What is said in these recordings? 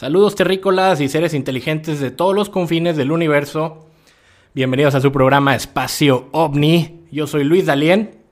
Saludos terrícolas y seres inteligentes de todos los confines del universo. Bienvenidos a su programa Espacio OVNI. Yo soy Luis Dalien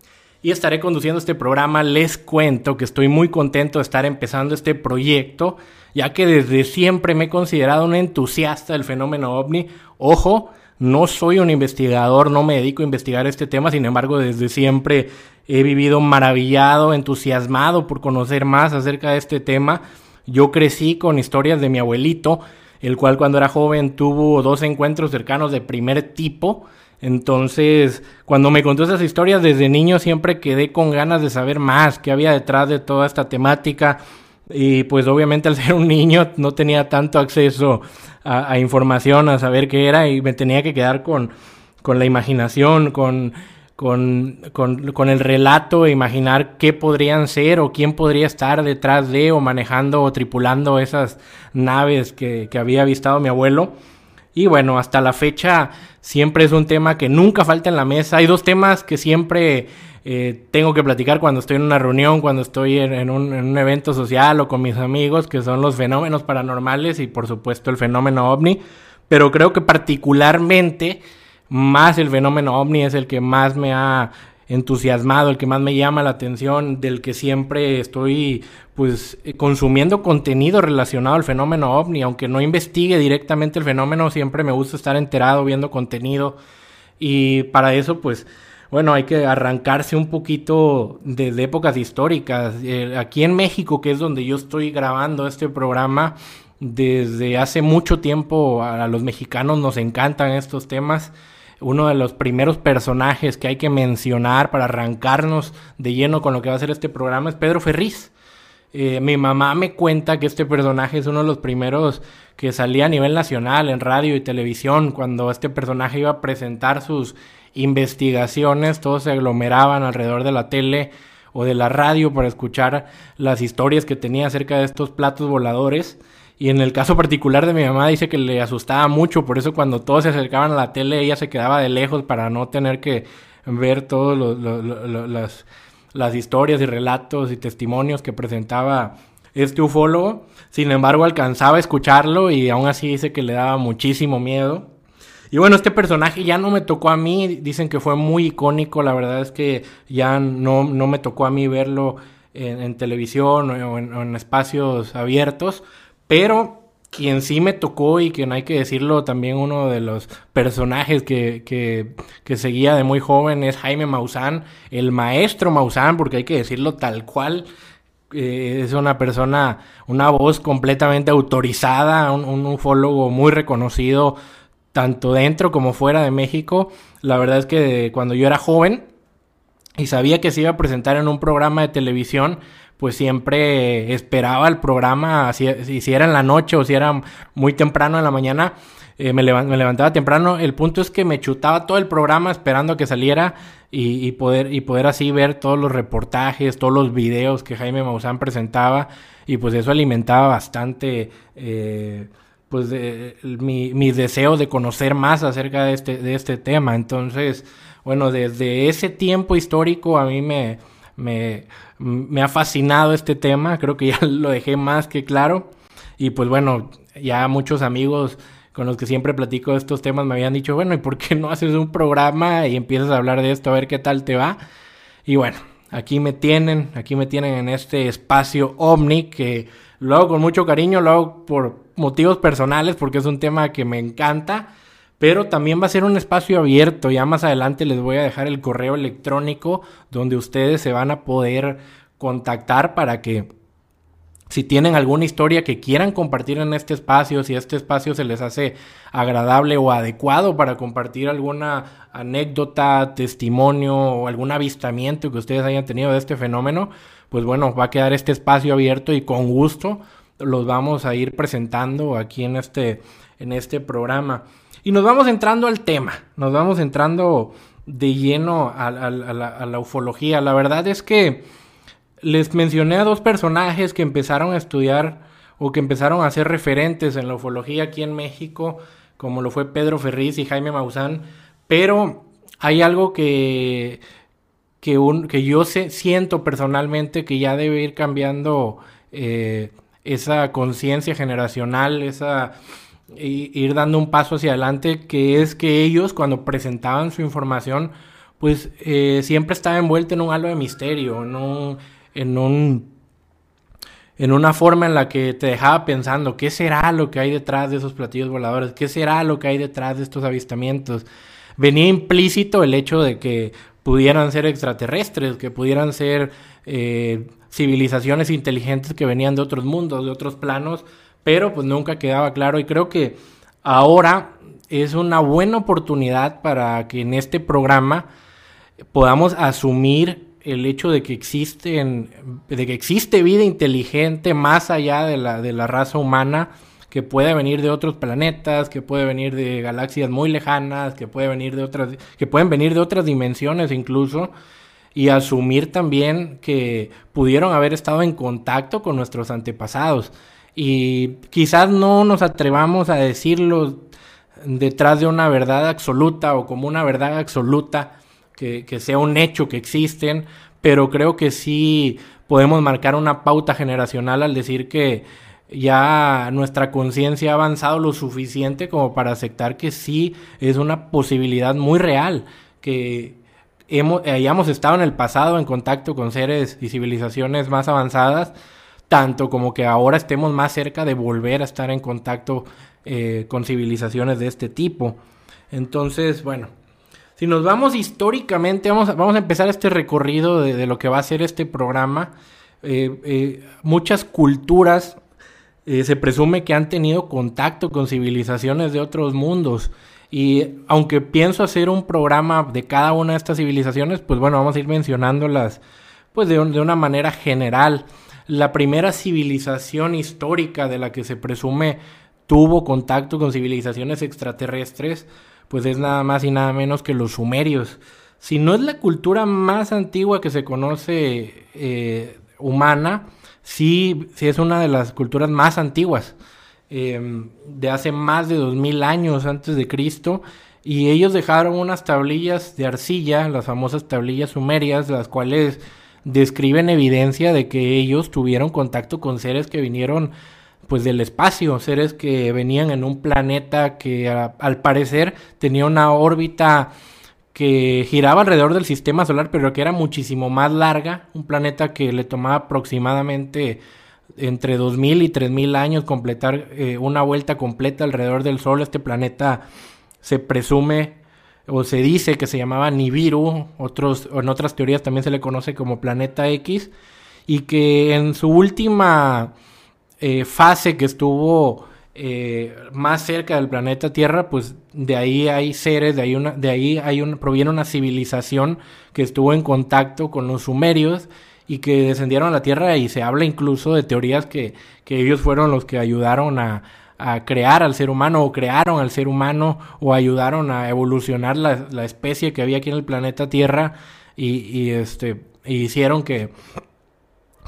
y estaré conduciendo este programa. Les cuento que estoy muy contento de estar empezando este proyecto, ya que desde siempre me he considerado un entusiasta del fenómeno OVNI. Ojo, no soy un investigador, no me dedico a investigar este tema, sin embargo, desde siempre he vivido maravillado, entusiasmado por conocer más acerca de este tema yo crecí con historias de mi abuelito, el cual cuando era joven tuvo dos encuentros cercanos de primer tipo. Entonces, cuando me contó esas historias desde niño siempre quedé con ganas de saber más qué había detrás de toda esta temática. Y pues obviamente al ser un niño no tenía tanto acceso a, información, a saber qué era y me tenía que quedar con, con la imaginación, con con, con, el relato e imaginar qué podrían ser o quién podría estar detrás de o manejando o tripulando esas naves que, había avistado mi abuelo. Y bueno, hasta la fecha siempre es un tema que nunca falta en la mesa. Hay dos temas que siempre eh, tengo que platicar cuando estoy en una reunión, cuando estoy en, un, en, un, evento social o con mis amigos, que son los fenómenos paranormales y por supuesto el fenómeno ovni. Pero creo que particularmente más el fenómeno ovni es el que más me ha entusiasmado, el que más me llama la atención, del que siempre estoy pues consumiendo contenido relacionado al fenómeno ovni, aunque no investigue directamente el fenómeno, siempre me gusta estar enterado viendo contenido. Y para eso pues bueno, hay que arrancarse un poquito desde épocas históricas. Eh, aquí en México, que es donde yo estoy grabando este programa, desde hace mucho tiempo a los mexicanos nos encantan estos temas uno de los primeros personajes que hay que mencionar para arrancarnos de lleno con lo que va a ser este programa es Pedro Ferriz. Eh, mi mamá me cuenta que este personaje es uno de los primeros que salía a nivel nacional en radio y televisión. Cuando este personaje iba a presentar sus investigaciones, todos se aglomeraban alrededor de la tele o de la radio para escuchar las historias que tenía acerca de estos platos voladores. Y en el caso particular de mi mamá dice que le asustaba mucho, por eso cuando todos se acercaban a la tele ella se quedaba de lejos para no tener que ver todas las, las historias y relatos y testimonios que presentaba este ufólogo. Sin embargo, alcanzaba a escucharlo y aún así dice que le daba muchísimo miedo. Y bueno, este personaje ya no me tocó a mí, dicen que fue muy icónico, la verdad es que ya no, no me tocó a mí verlo en, televisión o en espacios abiertos, pero quien sí me tocó y quien hay que decirlo también uno de los personajes que, que, seguía de muy joven es Jaime Maussan, el maestro Maussan, porque hay que decirlo tal cual. Eh, es una persona, una voz completamente autorizada, un ufólogo muy reconocido tanto dentro como fuera de México. La verdad es que cuando yo era joven y sabía que se iba a presentar en un programa de televisión, pues siempre esperaba el programa, si, si, era en la noche o si era muy temprano en la mañana, eh, me, levantaba temprano. El punto es que me chutaba todo el programa esperando que saliera y, poder, y poder así ver todos los reportajes, todos los videos que Jaime Maussan presentaba y pues eso alimentaba bastante... Eh, pues mi, mi, deseo de conocer más acerca de este, de este tema. Entonces, bueno, desde ese tiempo histórico a mí me, me, ha fascinado este tema, creo que ya lo dejé más que claro. Y pues bueno, ya muchos amigos con los que siempre platico estos temas me habían dicho, bueno, ¿y por qué no haces un programa y empiezas a hablar de esto a ver qué tal te va? Y bueno, aquí me tienen, aquí me tienen en este espacio Omni que lo hago con mucho cariño, lo hago por motivos personales porque es un tema que me encanta pero también va a ser un espacio abierto. Ya más adelante les voy a dejar el correo electrónico donde ustedes se van a poder contactar para que si tienen alguna historia que quieran compartir en este espacio, si este espacio se les hace agradable o adecuado para compartir alguna anécdota, testimonio o algún avistamiento que ustedes hayan tenido de este fenómeno, pues bueno, va a quedar este espacio abierto y con gusto los vamos a ir presentando aquí en este, en este programa. Y nos vamos entrando al tema, nos vamos entrando de lleno a, la, ufología. La verdad es que les mencioné a dos personajes que empezaron a estudiar o que empezaron a ser referentes en la ufología aquí en México, como lo fue Pedro Ferriz y Jaime Maussan, pero hay algo que, que, yo sé, siento personalmente que ya debe ir cambiando eh, esa conciencia generacional, esa ir dando un paso hacia adelante, que es que ellos cuando presentaban su información, pues eh, siempre estaba envuelto en un halo de misterio, en un, en un una forma en la que te dejaba pensando qué será lo que hay detrás de esos platillos voladores, qué será lo que hay detrás de estos avistamientos. Venía implícito el hecho de que pudieran ser extraterrestres, que pudieran ser eh, civilizaciones inteligentes que venían de otros mundos, de otros planos, pero pues nunca quedaba claro y creo que ahora es una buena oportunidad para que en este programa podamos asumir el hecho de que existen, de que existe vida inteligente más allá de la, de la raza humana, que puede venir de otros planetas, que puede venir de galaxias muy lejanas, que puede venir de otras, que pueden venir de otras dimensiones incluso, y asumir también que pudieron haber estado en contacto con nuestros antepasados. Y quizás no nos atrevamos a decirlo detrás de una verdad absoluta o como una verdad absoluta, que, sea un hecho que existen, pero creo que sí podemos marcar una pauta generacional al decir que ya nuestra conciencia ha avanzado lo suficiente como para aceptar que sí es una posibilidad muy real, que hemos, hayamos estado en el pasado en contacto con seres y civilizaciones más avanzadas, tanto como que ahora estemos más cerca de volver a estar en contacto eh, con civilizaciones de este tipo. Entonces, bueno, si nos vamos históricamente, vamos a, vamos a empezar este recorrido de, lo que va a ser este programa. Eh, eh, muchas culturas se presume que han tenido contacto con civilizaciones de otros mundos. Y aunque pienso hacer un programa de cada una de estas civilizaciones, pues bueno, vamos a ir mencionándolas pues de una manera general. La primera civilización histórica de la que se presume tuvo contacto con civilizaciones extraterrestres pues es nada más y nada menos que los sumerios. Si no es la cultura más antigua que se conoce eh, humana, sí, es una de las culturas más antiguas, em, de hace más de 2000 años antes de Cristo, y ellos dejaron unas tablillas de arcilla, las famosas tablillas sumerias, las cuales describen evidencia de que ellos tuvieron contacto con seres que vinieron pues del espacio, seres que venían en un planeta que al parecer tenía una órbita que giraba alrededor del sistema solar, pero que era muchísimo más larga, un planeta que le tomaba aproximadamente entre 2000 y 3000 años completar eh, una vuelta completa alrededor del Sol. Este planeta se presume o se dice que se llamaba Nibiru, otros, en otras teorías también se le conoce como planeta X, y que en su última eh, fase que estuvo eh, más cerca del planeta Tierra, pues de ahí hay seres, de ahí, una, de ahí hay un, proviene una civilización que estuvo en contacto con los sumerios y que descendieron a la Tierra y se habla incluso de teorías que, que ellos fueron los que ayudaron a, a, crear al ser humano o crearon al ser humano o ayudaron a evolucionar la, la especie que había aquí en el planeta Tierra y, y este, hicieron que,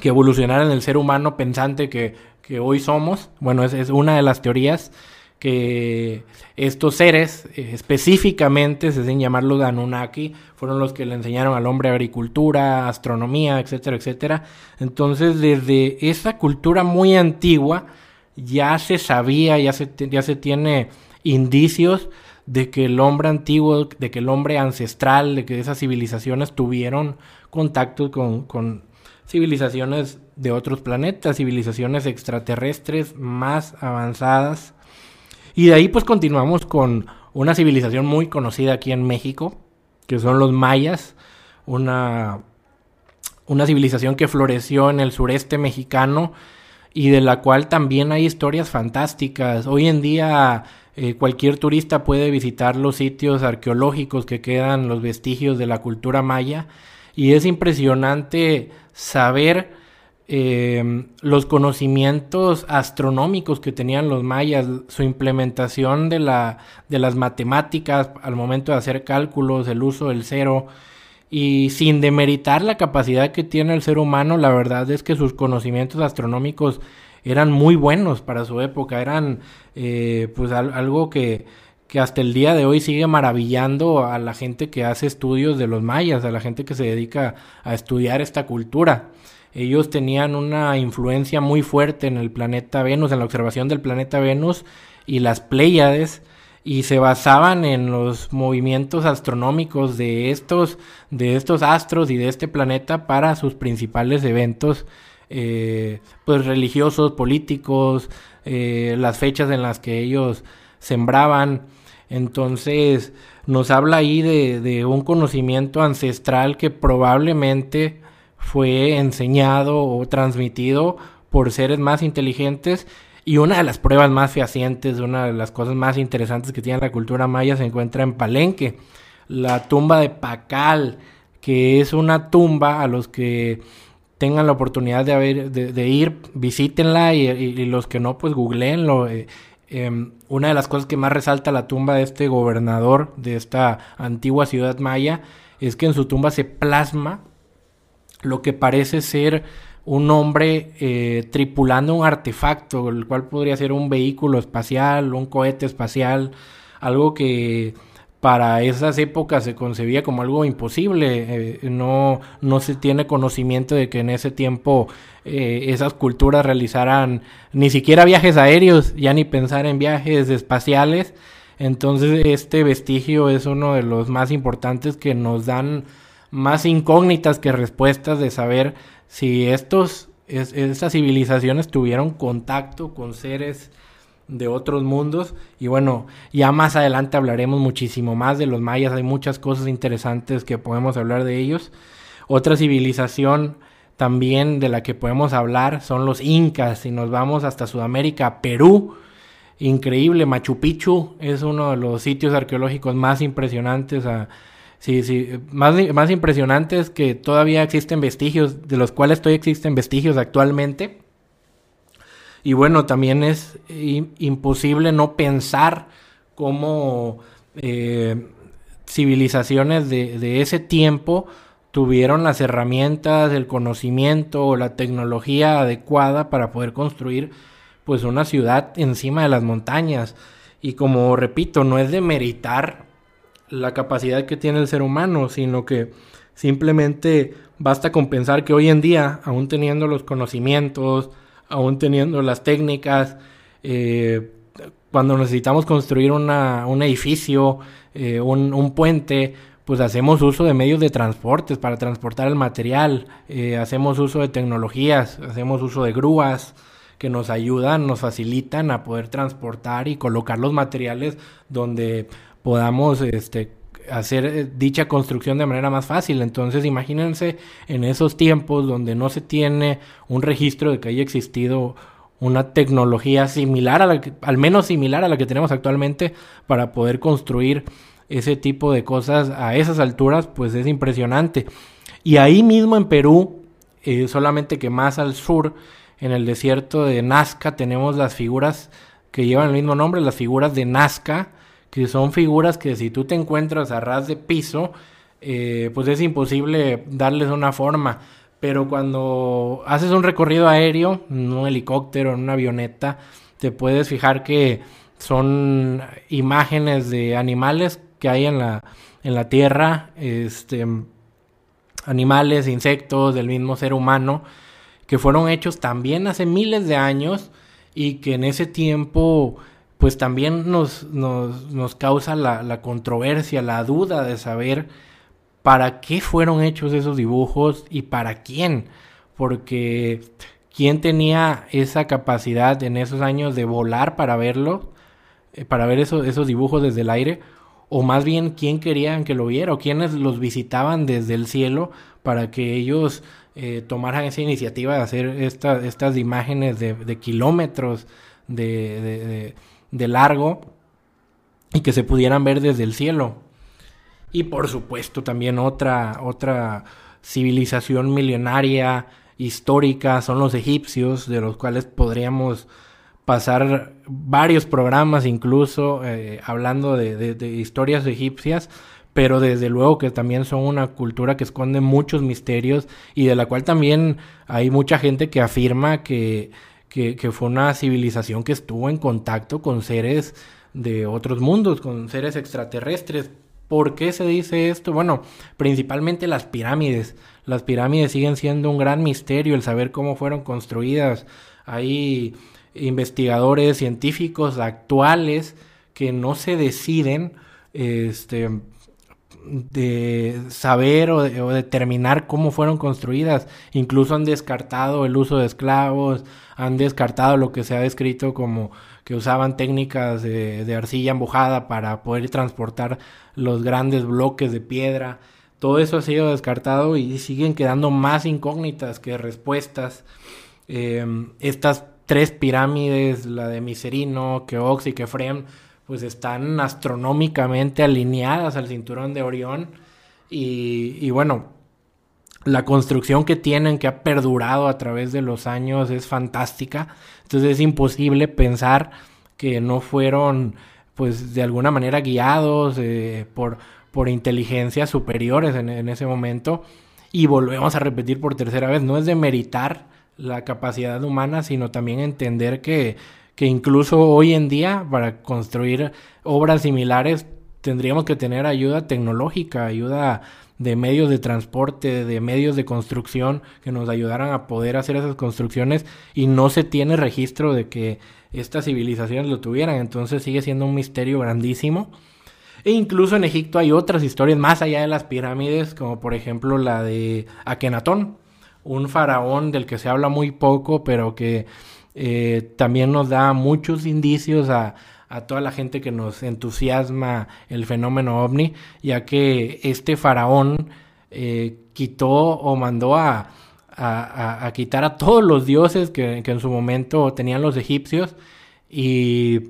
que evolucionara en el ser humano pensante que que hoy somos. Bueno, es, es una de las teorías que estos seres, eh, específicamente, se hacen llamarlos Anunnaki, fueron los que le enseñaron al hombre agricultura, astronomía, etcétera, etcétera. Entonces, desde esa cultura muy antigua, ya se sabía, ya se, ya se tiene indicios de que el hombre antiguo, de que el hombre ancestral, de que esas civilizaciones tuvieron contacto con, con civilizaciones de otros planetas, civilizaciones extraterrestres más avanzadas. Y de ahí pues continuamos con una civilización muy conocida aquí en México, que son los mayas, una, una civilización que floreció en el sureste mexicano y de la cual también hay historias fantásticas. Hoy en día eh, cualquier turista puede visitar los sitios arqueológicos que quedan, los vestigios de la cultura maya, y es impresionante saber eh, los conocimientos astronómicos que tenían los mayas, su implementación de, la, de las matemáticas al momento de hacer cálculos, el uso del cero, y sin demeritar la capacidad que tiene el ser humano, la verdad es que sus conocimientos astronómicos eran muy buenos para su época, eran eh, pues algo que, que hasta el día de hoy sigue maravillando a la gente que hace estudios de los mayas, a la gente que se dedica a estudiar esta cultura. ellos tenían una influencia muy fuerte en el planeta Venus, en la observación del planeta Venus y las Pléyades y se basaban en los movimientos astronómicos de estos, de estos astros y de este planeta para sus principales eventos eh, pues religiosos, políticos, eh, las fechas en las que ellos sembraban. Entonces nos habla ahí de, de un conocimiento ancestral que probablemente fue enseñado o transmitido por seres más inteligentes y una de las pruebas más fehacientes, una de las cosas más interesantes que tiene la cultura maya se encuentra en Palenque, la tumba de Pacal, que es una tumba a los que tengan la oportunidad de, haber, de, ir, visítenla y, los que no, pues googleenlo. Eh, em, una de las cosas que más resalta la tumba de este gobernador de esta antigua ciudad maya es que en su tumba se plasma lo que parece ser un hombre eh, tripulando un artefacto, el cual podría ser un vehículo espacial, un cohete espacial, algo que para esas épocas se concebía como algo imposible. Eh, no, no se tiene conocimiento de que en ese tiempo eh, esas culturas realizaran ni siquiera viajes aéreos, ya ni pensar en viajes espaciales. Entonces este vestigio es uno de los más importantes que nos dan más incógnitas que respuestas de saber si estos, estas civilizaciones tuvieron contacto con seres de otros mundos. Y bueno, ya más adelante hablaremos muchísimo más de los mayas. Hay muchas cosas interesantes que podemos hablar de ellos. Otra civilización también de la que podemos hablar son los incas. Si nos vamos hasta Sudamérica, Perú, increíble. Machu Picchu es uno de los sitios arqueológicos más impresionantes a, Sí, sí. Más, más impresionante es que todavía existen vestigios, de los cuales todavía existen vestigios actualmente. Y bueno, también es imposible no pensar cómo eh, civilizaciones de, de, ese tiempo tuvieron las herramientas, el conocimiento o la tecnología adecuada para poder construir pues una ciudad encima de las montañas. Y como repito, no es de meritar la capacidad que tiene el ser humano, sino que simplemente basta con pensar que hoy en día, aún teniendo los conocimientos, aún teniendo las técnicas, eh, cuando necesitamos construir una, un edificio, eh, un, puente, pues hacemos uso de medios de transportes para transportar el material, eh, hacemos uso de tecnologías, hacemos uso de grúas que nos ayudan, nos facilitan a poder transportar y colocar los materiales donde podamos este, hacer eh, dicha construcción de manera más fácil. Entonces, imagínense en esos tiempos donde no se tiene un registro de que haya existido una tecnología similar a la que, al menos similar a la que tenemos actualmente para poder construir ese tipo de cosas a esas alturas, pues es impresionante. Y ahí mismo en Perú, eh, solamente que más al sur, en el desierto de Nazca, tenemos las figuras que llevan el mismo nombre, las figuras de Nazca, que son figuras que si tú te encuentras a ras de piso, eh, pues es imposible darles una forma. Pero cuando haces un recorrido aéreo, en un helicóptero, en una avioneta, te puedes fijar que son imágenes de animales que hay en la, en la tierra, este, animales, insectos del mismo ser humano, que fueron hechos también hace miles de años y que en ese tiempo pues también nos, nos, causa la, la, controversia, la duda de saber para qué fueron hechos esos dibujos y para quién. Porque quién tenía esa capacidad en esos años de volar para verlo, eh, para ver esos, esos dibujos desde el aire, o más bien quién querían que lo viera, o quiénes los visitaban desde el cielo para que ellos eh, tomaran esa iniciativa de hacer estas imágenes de, kilómetros de, de largo y que se pudieran ver desde el cielo. Y por supuesto también otra, otra civilización milenaria histórica son los egipcios, de los cuales podríamos pasar varios programas incluso eh, hablando de, historias egipcias, pero desde luego que también son una cultura que esconde muchos misterios y de la cual también hay mucha gente que afirma que que, fue una civilización que estuvo en contacto con seres de otros mundos, con seres extraterrestres. ¿Por qué se dice esto? Bueno, principalmente las pirámides. Las pirámides siguen siendo un gran misterio el saber cómo fueron construidas. Hay investigadores científicos actuales que no se deciden este, de saber o, determinar cómo fueron construidas. Incluso han descartado el uso de esclavos, han descartado lo que se ha descrito como que usaban técnicas de, arcilla embujada para poder transportar los grandes bloques de piedra. Todo eso ha sido descartado y siguen quedando más incógnitas que respuestas. Em, estas tres pirámides, la de Miserino, Keops y Kefrem, pues están astronómicamente alineadas al cinturón de Orión. Y, bueno, la construcción que tienen, que ha perdurado a través de los años, es fantástica. Entonces es imposible pensar que no fueron, pues de alguna manera guiados eh, por, por inteligencias superiores en, en, ese momento. Y volvemos a repetir por tercera vez, no es de meritar la capacidad humana, sino también entender que que incluso hoy en día para construir obras similares tendríamos que tener ayuda tecnológica, ayuda de medios de transporte, de medios de construcción que nos ayudaran a poder hacer esas construcciones y no se tiene registro de que estas civilizaciones lo tuvieran, entonces sigue siendo un misterio grandísimo. E incluso en Egipto hay otras historias más allá de las pirámides, como por ejemplo la de Akenatón, un faraón del que se habla muy poco, pero que eh, también nos da muchos indicios a, toda la gente que nos entusiasma el fenómeno ovni, ya que este faraón eh, quitó o mandó a, a, quitar a todos los dioses que, en su momento tenían los egipcios. Y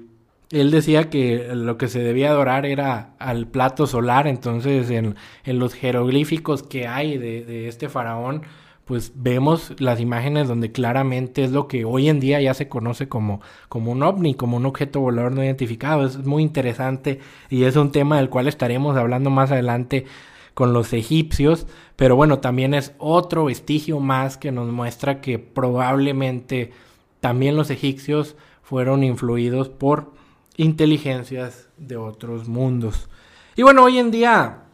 él decía que lo que se debía adorar era al plato solar, entonces en, los jeroglíficos que hay de, de este faraón, pues vemos las imágenes donde claramente es lo que hoy en día ya se conoce como, como un ovni, como un objeto volador no identificado. Es muy interesante y es un tema del cual estaremos hablando más adelante con los egipcios, pero bueno, también es otro vestigio más que nos muestra que probablemente también los egipcios fueron influidos por inteligencias de otros mundos. Y bueno, hoy en día,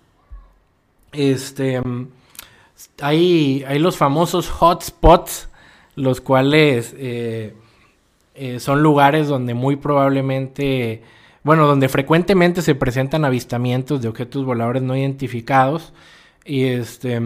este, hay, hay los famosos hotspots, los cuales eh, eh, son lugares donde muy probablemente, bueno, donde frecuentemente se presentan avistamientos de objetos voladores no identificados. Y este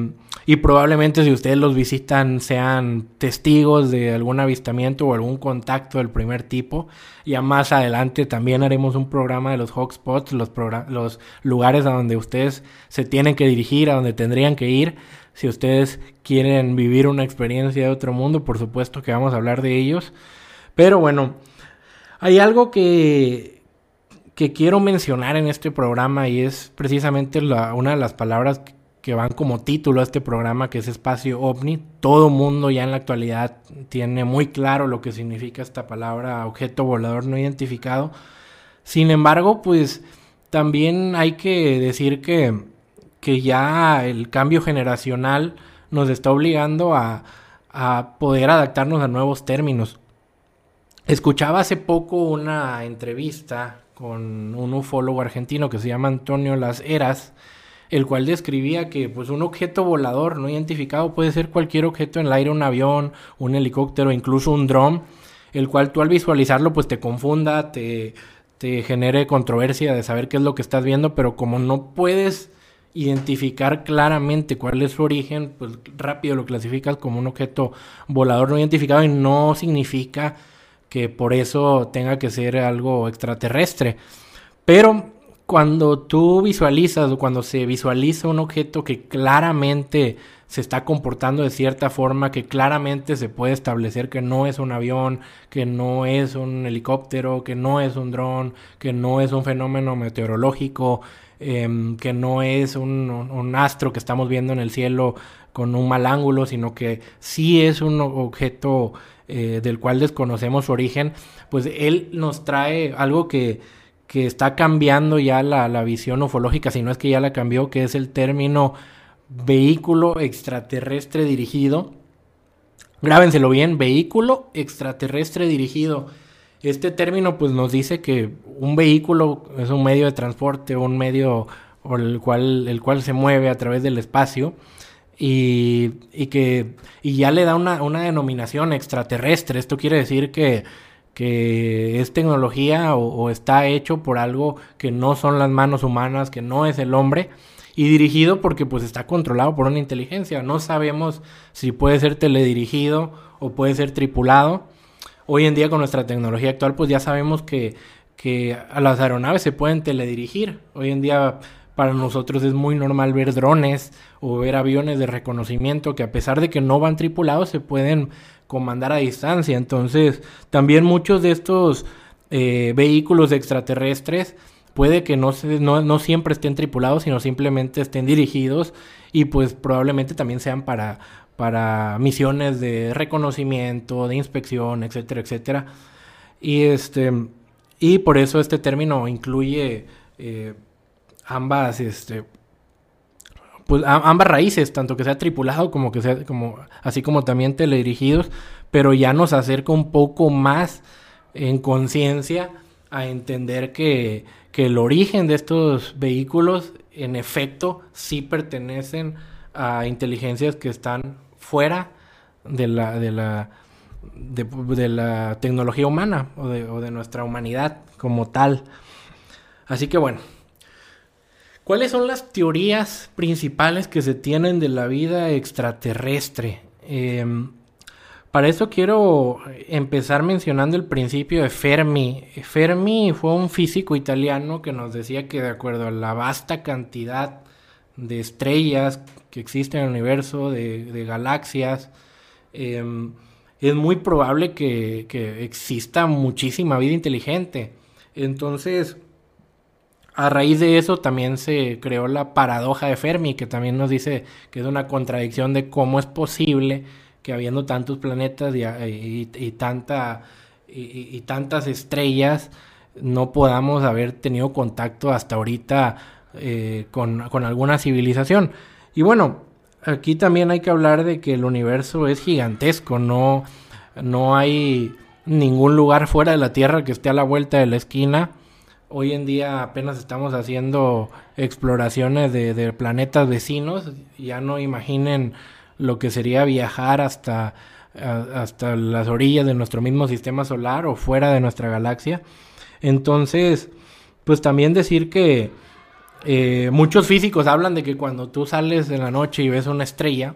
y probablemente si ustedes los visitan sean testigos de algún avistamiento o algún contacto del primer tipo. Ya más adelante también haremos un programa de los hotspots, los, los lugares a donde ustedes se tienen que dirigir, a donde tendrían que ir si ustedes quieren vivir una experiencia de otro mundo, por supuesto que vamos a hablar de ellos. Pero bueno, hay algo que, que quiero mencionar en este programa y es precisamente una de las palabras que van como título a este programa, que es espacio ovni. Todo mundo ya en la actualidad tiene muy claro lo que significa esta palabra objeto volador no identificado. Sin embargo, pues también hay que decir que que ya el cambio generacional nos está obligando a, poder adaptarnos a nuevos términos. Escuchaba hace poco una entrevista con un ufólogo argentino que se llama Antonio Las Heras, el cual describía que pues un objeto volador no identificado puede ser cualquier objeto en el aire, un avión, un helicóptero, incluso un dron, el cual tú al visualizarlo pues te confunda, te, te genere controversia de saber qué es lo que estás viendo, pero como no puedes identificar claramente cuál es su origen, pues rápido lo clasificas como un objeto volador no identificado y no significa que por eso tenga que ser algo extraterrestre. Pero cuando tú visualizas o cuando se visualiza un objeto que claramente se está comportando de cierta forma, que claramente se puede establecer que no es un avión, que no es un helicóptero, que no es un dron, que no es un fenómeno meteorológico, Em, que no es un, astro que estamos viendo en el cielo con un mal ángulo, sino que sí es un objeto eh, del cual desconocemos su origen, pues él nos trae algo que, que está cambiando ya la, la, visión ufológica, si no es que ya la cambió, que es el término vehículo extraterrestre dirigido. Grábenselo bien, vehículo extraterrestre dirigido. Este término pues nos dice que un vehículo es un medio de transporte, un medio o el cual, el cual se mueve a través del espacio y, y que y ya le da una, una, denominación extraterrestre. Esto quiere decir que, que es tecnología o, o, está hecho por algo que no son las manos humanas, que no es el hombre y dirigido porque pues está controlado por una inteligencia. No sabemos si puede ser teledirigido o puede ser tripulado. Hoy en día con nuestra tecnología actual pues ya sabemos que, que a las aeronaves se pueden teledirigir. Hoy en día para nosotros es muy normal ver drones o ver aviones de reconocimiento que a pesar de que no van tripulados se pueden comandar a distancia. Entonces, también muchos de estos eh, vehículos extraterrestres puede que no, no, no, siempre estén tripulados, sino simplemente estén dirigidos y pues probablemente también sean para, para misiones de reconocimiento, de inspección, etcétera, etcétera. Y, este, y por eso este término incluye... Eh, ambas, este, pues ambas raíces, tanto que sea tripulado como que sea, como, así como también teledirigidos, pero ya nos acerca un poco más en conciencia a entender que, que el origen de estos vehículos en efecto sí pertenecen a inteligencias que están fuera de la, de la, de, la tecnología humana o de, o de nuestra humanidad como tal. Así que bueno, ¿Cuáles son las teorías principales que se tienen de la vida extraterrestre? Em, para eso quiero empezar mencionando el principio de Fermi. Fermi fue un físico italiano que nos decía que de acuerdo a la vasta cantidad de estrellas que existen en el universo, de, galaxias, em, es muy probable que, que exista muchísima vida inteligente. Entonces, a raíz de eso también se creó la paradoja de Fermi, que también nos dice que es una contradicción de cómo es posible que habiendo tantos planetas y, tanta, y, tantas estrellas no podamos haber tenido contacto hasta ahorita eh, con, con alguna civilización. Y bueno, aquí también hay que hablar de que el universo es gigantesco, no, no hay ningún lugar fuera de la Tierra que esté a la vuelta de la esquina Hoy en día apenas estamos haciendo exploraciones de, planetas vecinos. Ya no imaginen lo que sería viajar hasta, hasta las orillas de nuestro mismo sistema solar o fuera de nuestra galaxia. Entonces, pues también decir que eh, muchos físicos hablan de que cuando tú sales en la noche y ves una estrella,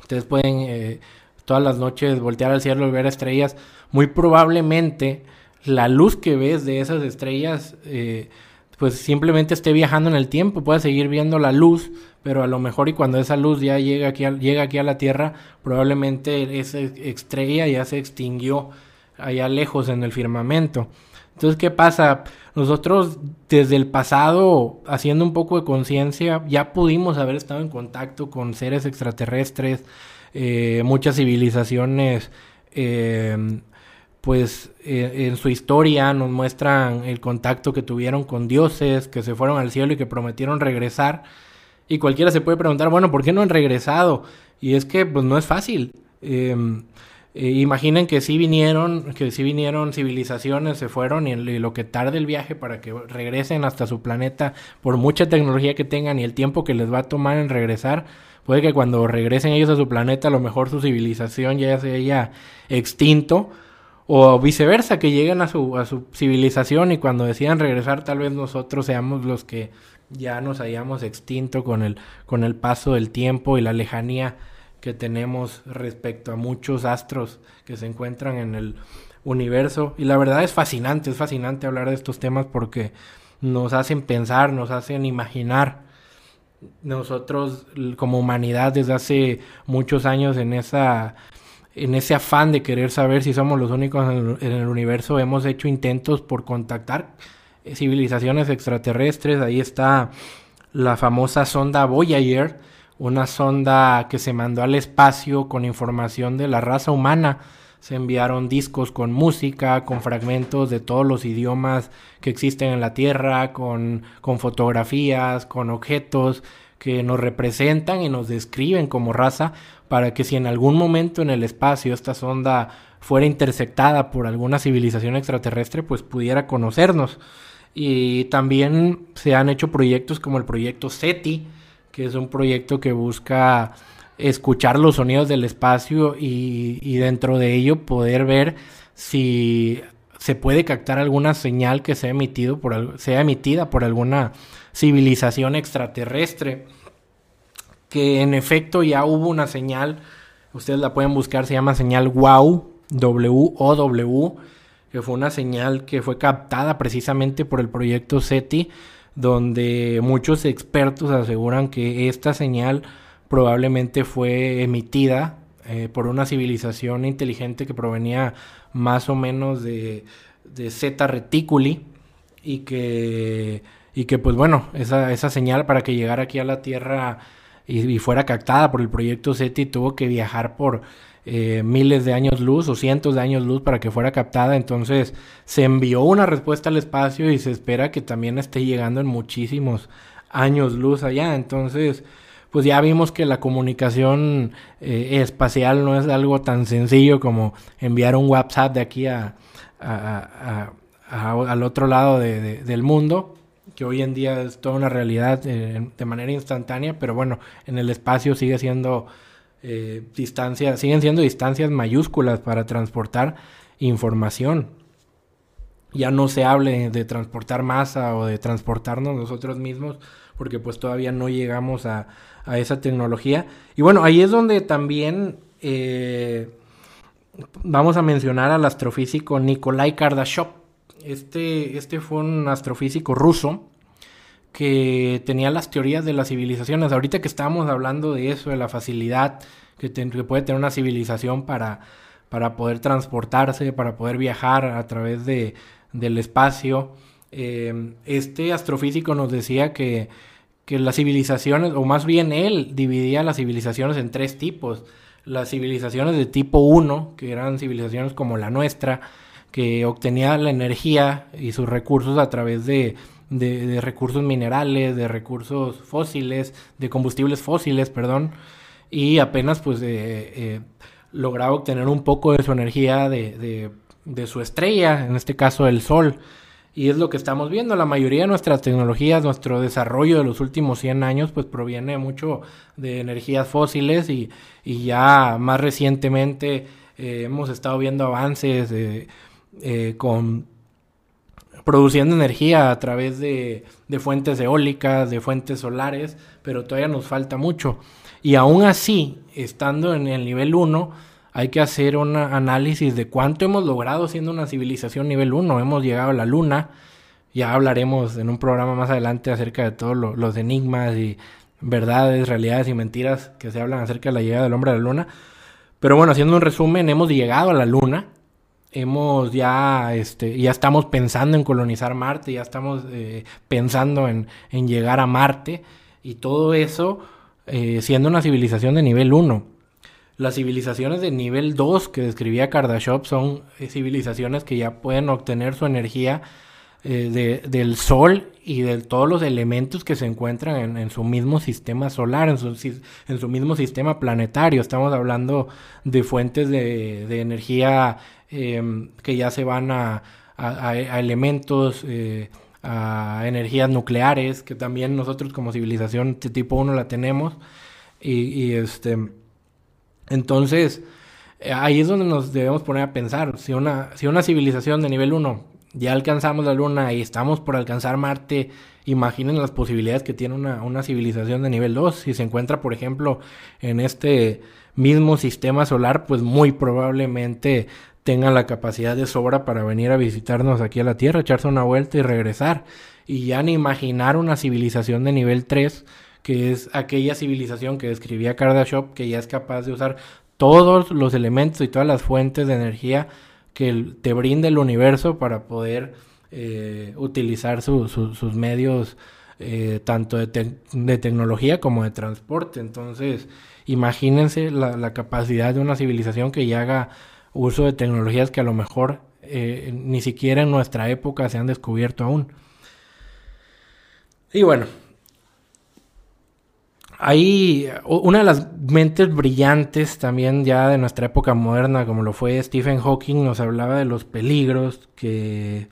ustedes pueden eh, todas las noches voltear al cielo y ver estrellas, muy probablemente la luz que ves de esas estrellas, eh, pues simplemente esté viajando en el tiempo, puedes seguir viendo la luz, pero a lo mejor y cuando esa luz ya llega aquí llega aquí a la Tierra, probablemente esa estrella ya se extinguió allá lejos en el firmamento. Entonces, ¿qué pasa? Nosotros desde el pasado, haciendo un poco de conciencia, ya pudimos haber estado en contacto con seres extraterrestres, eh, muchas civilizaciones eh, pues eh, en su historia nos muestran el contacto que tuvieron con dioses, que se fueron al cielo y que prometieron regresar. Y cualquiera se puede preguntar, bueno, ¿por qué no han regresado? Y es que pues no es fácil. Eh, imaginen que sí vinieron, que sí vinieron civilizaciones, se fueron y, y, lo que tarde el viaje para que regresen hasta su planeta, por mucha tecnología que tengan y el tiempo que les va a tomar en regresar, puede que cuando regresen ellos a su planeta, a lo mejor su civilización ya se haya extinto o viceversa, que lleguen a su, a su civilización y cuando decidan regresar tal vez nosotros seamos los que ya nos hayamos extinto con el, con el paso del tiempo y la lejanía que tenemos respecto a muchos astros que se encuentran en el universo. Y la verdad es fascinante, es fascinante hablar de estos temas porque nos hacen pensar, nos hacen imaginar. Nosotros como humanidad desde hace muchos años en esa en ese afán de querer saber si somos los únicos en el, universo, hemos hecho intentos por contactar civilizaciones extraterrestres. Ahí está la famosa sonda Voyager, una sonda que se mandó al espacio con información de la raza humana. Se enviaron discos con música, con fragmentos de todos los idiomas que existen en la Tierra, con, con fotografías, con objetos que nos representan y nos describen como raza para que si en algún momento en el espacio esta sonda fuera interceptada por alguna civilización extraterrestre, pues pudiera conocernos. Y también se han hecho proyectos como el proyecto SETI, que es un proyecto que busca escuchar los sonidos del espacio y, dentro de ello poder ver si se puede captar alguna señal que sea, emitido por, sea emitida por alguna civilización extraterrestre. Que en efecto ya hubo una señal, ustedes la pueden buscar, se llama señal WOW, W-O-W, que fue una señal que fue captada precisamente por el proyecto SETI, donde muchos expertos aseguran que esta señal probablemente fue emitida eh, por una civilización inteligente que provenía más o menos de, de Zeta Reticuli y que, y que pues bueno, esa, esa señal para que llegara aquí a la Tierra y, fuera captada por el proyecto SETI tuvo que viajar por eh, miles de años luz o cientos de años luz para que fuera captada. Entonces se envió una respuesta al espacio y se espera que también esté llegando en muchísimos años luz allá. Entonces, pues ya vimos que la comunicación eh, espacial no es algo tan sencillo como enviar un WhatsApp de aquí a, al otro lado del mundo que hoy en día es toda una realidad eh, de manera instantánea, pero bueno, en el espacio sigue siendo eh, distancias, siguen siendo distancias mayúsculas para transportar información. Ya no se hable de transportar masa o de transportarnos nosotros mismos, porque pues todavía no llegamos a, esa tecnología. Y bueno, ahí es donde también eh, vamos a mencionar al astrofísico Nikolai Kardashev este, este fue un astrofísico ruso que tenía las teorías de las civilizaciones. Ahorita que estábamos hablando de eso, de la facilidad que, puede tener una civilización para, para poder transportarse, para poder viajar a través de, del espacio, eh, este astrofísico nos decía que, que las civilizaciones, o más bien él dividía las civilizaciones en tres tipos. Las civilizaciones de tipo 1, que eran civilizaciones como la nuestra, que obtenía la energía y sus recursos a través de, recursos minerales, de recursos fósiles, de combustibles fósiles, perdón, y apenas pues eh, lograba obtener un poco de su energía de, de, su estrella, en este caso el Sol. Y es lo que estamos viendo, la mayoría de nuestras tecnologías, nuestro desarrollo de los últimos 100 años, pues proviene mucho de energías fósiles y, y ya más recientemente eh, hemos estado viendo avances de eh, con produciendo energía a través de, fuentes eólicas, de fuentes solares, pero todavía nos falta mucho. Y aún así, estando en el nivel 1, hay que hacer un análisis de cuánto hemos logrado siendo una civilización nivel 1. Hemos llegado a la luna, ya hablaremos en un programa más adelante acerca de todos los enigmas y verdades, realidades y mentiras que se hablan acerca de la llegada del hombre a la luna. Pero bueno, haciendo un resumen, hemos llegado a la luna, hemos ya, este, ya estamos pensando en colonizar Marte, ya estamos eh, pensando en, llegar a Marte y todo eso eh, siendo una civilización de nivel 1. Las civilizaciones de nivel 2 que describía Kardashev son eh, civilizaciones que ya pueden obtener su energía del Sol y de todos los elementos que se encuentran en, su mismo sistema solar, en su, en su, mismo sistema planetario. Estamos hablando de fuentes de, de energía Em, que ya se van a, elementos, eh, a energías nucleares, que también nosotros como civilización de tipo 1 la tenemos. Y, este, entonces, eh, ahí es donde nos debemos poner a pensar, si una, si una civilización de nivel 1 ya alcanzamos la Luna y estamos por alcanzar Marte, imaginen las posibilidades que tiene una, una civilización de nivel 2. Si se encuentra, por ejemplo, en este mismo sistema solar, pues muy probablemente tengan la capacidad de sobra para venir a visitarnos aquí a la Tierra, echarse una vuelta y regresar. Y ya ni imaginar una civilización de nivel 3, que es aquella civilización que describía Kardashev, que ya es capaz de usar todos los elementos y todas las fuentes de energía que te brinda el universo para poder eh, utilizar sus medios eh, tanto de, tecnología como de transporte. Entonces, imagínense la, la capacidad de una civilización que ya haga uso de tecnologías que a lo mejor eh, ni siquiera en nuestra época se han descubierto aún. Y bueno, hay una de las mentes brillantes también ya de nuestra época moderna, como lo fue Stephen Hawking, nos hablaba de los peligros que,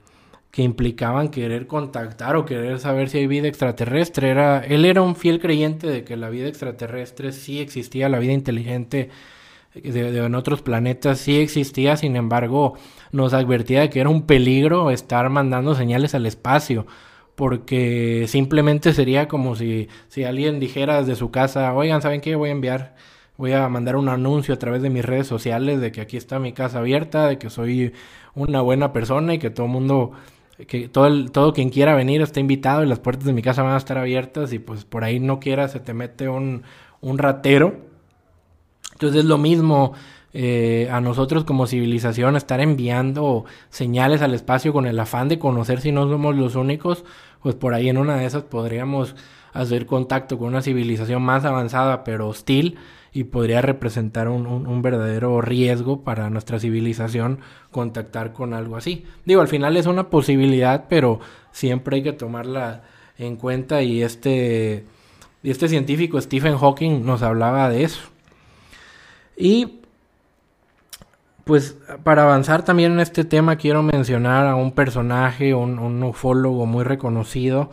que implicaban querer contactar o querer saber si hay vida extraterrestre. Era, él era un fiel creyente de que la vida extraterrestre sí existía, la vida inteligente de, en otros planetas sí existía, sin embargo nos advertía de que era un peligro estar mandando señales al espacio, porque simplemente sería como si, si alguien dijera desde su casa, oigan, ¿saben qué? Voy a enviar, voy a mandar un anuncio a través de mis redes sociales de que aquí está mi casa abierta, de que soy una buena persona y que todo mundo que todo, el, todo quien quiera venir está invitado y las puertas de mi casa van a estar abiertas y pues por ahí no quiera se te mete un, un ratero. Entonces es lo mismo eh, a nosotros como civilización estar enviando señales al espacio con el afán de conocer si no somos los únicos, pues por ahí en una de esas podríamos hacer contacto con una civilización más avanzada pero hostil y podría representar un, verdadero riesgo para nuestra civilización contactar con algo así. Digo, al final es una posibilidad, pero siempre hay que tomarla en cuenta y este, este científico Stephen Hawking nos hablaba de eso. Y pues para avanzar también en este tema quiero mencionar a un personaje, un, ufólogo muy reconocido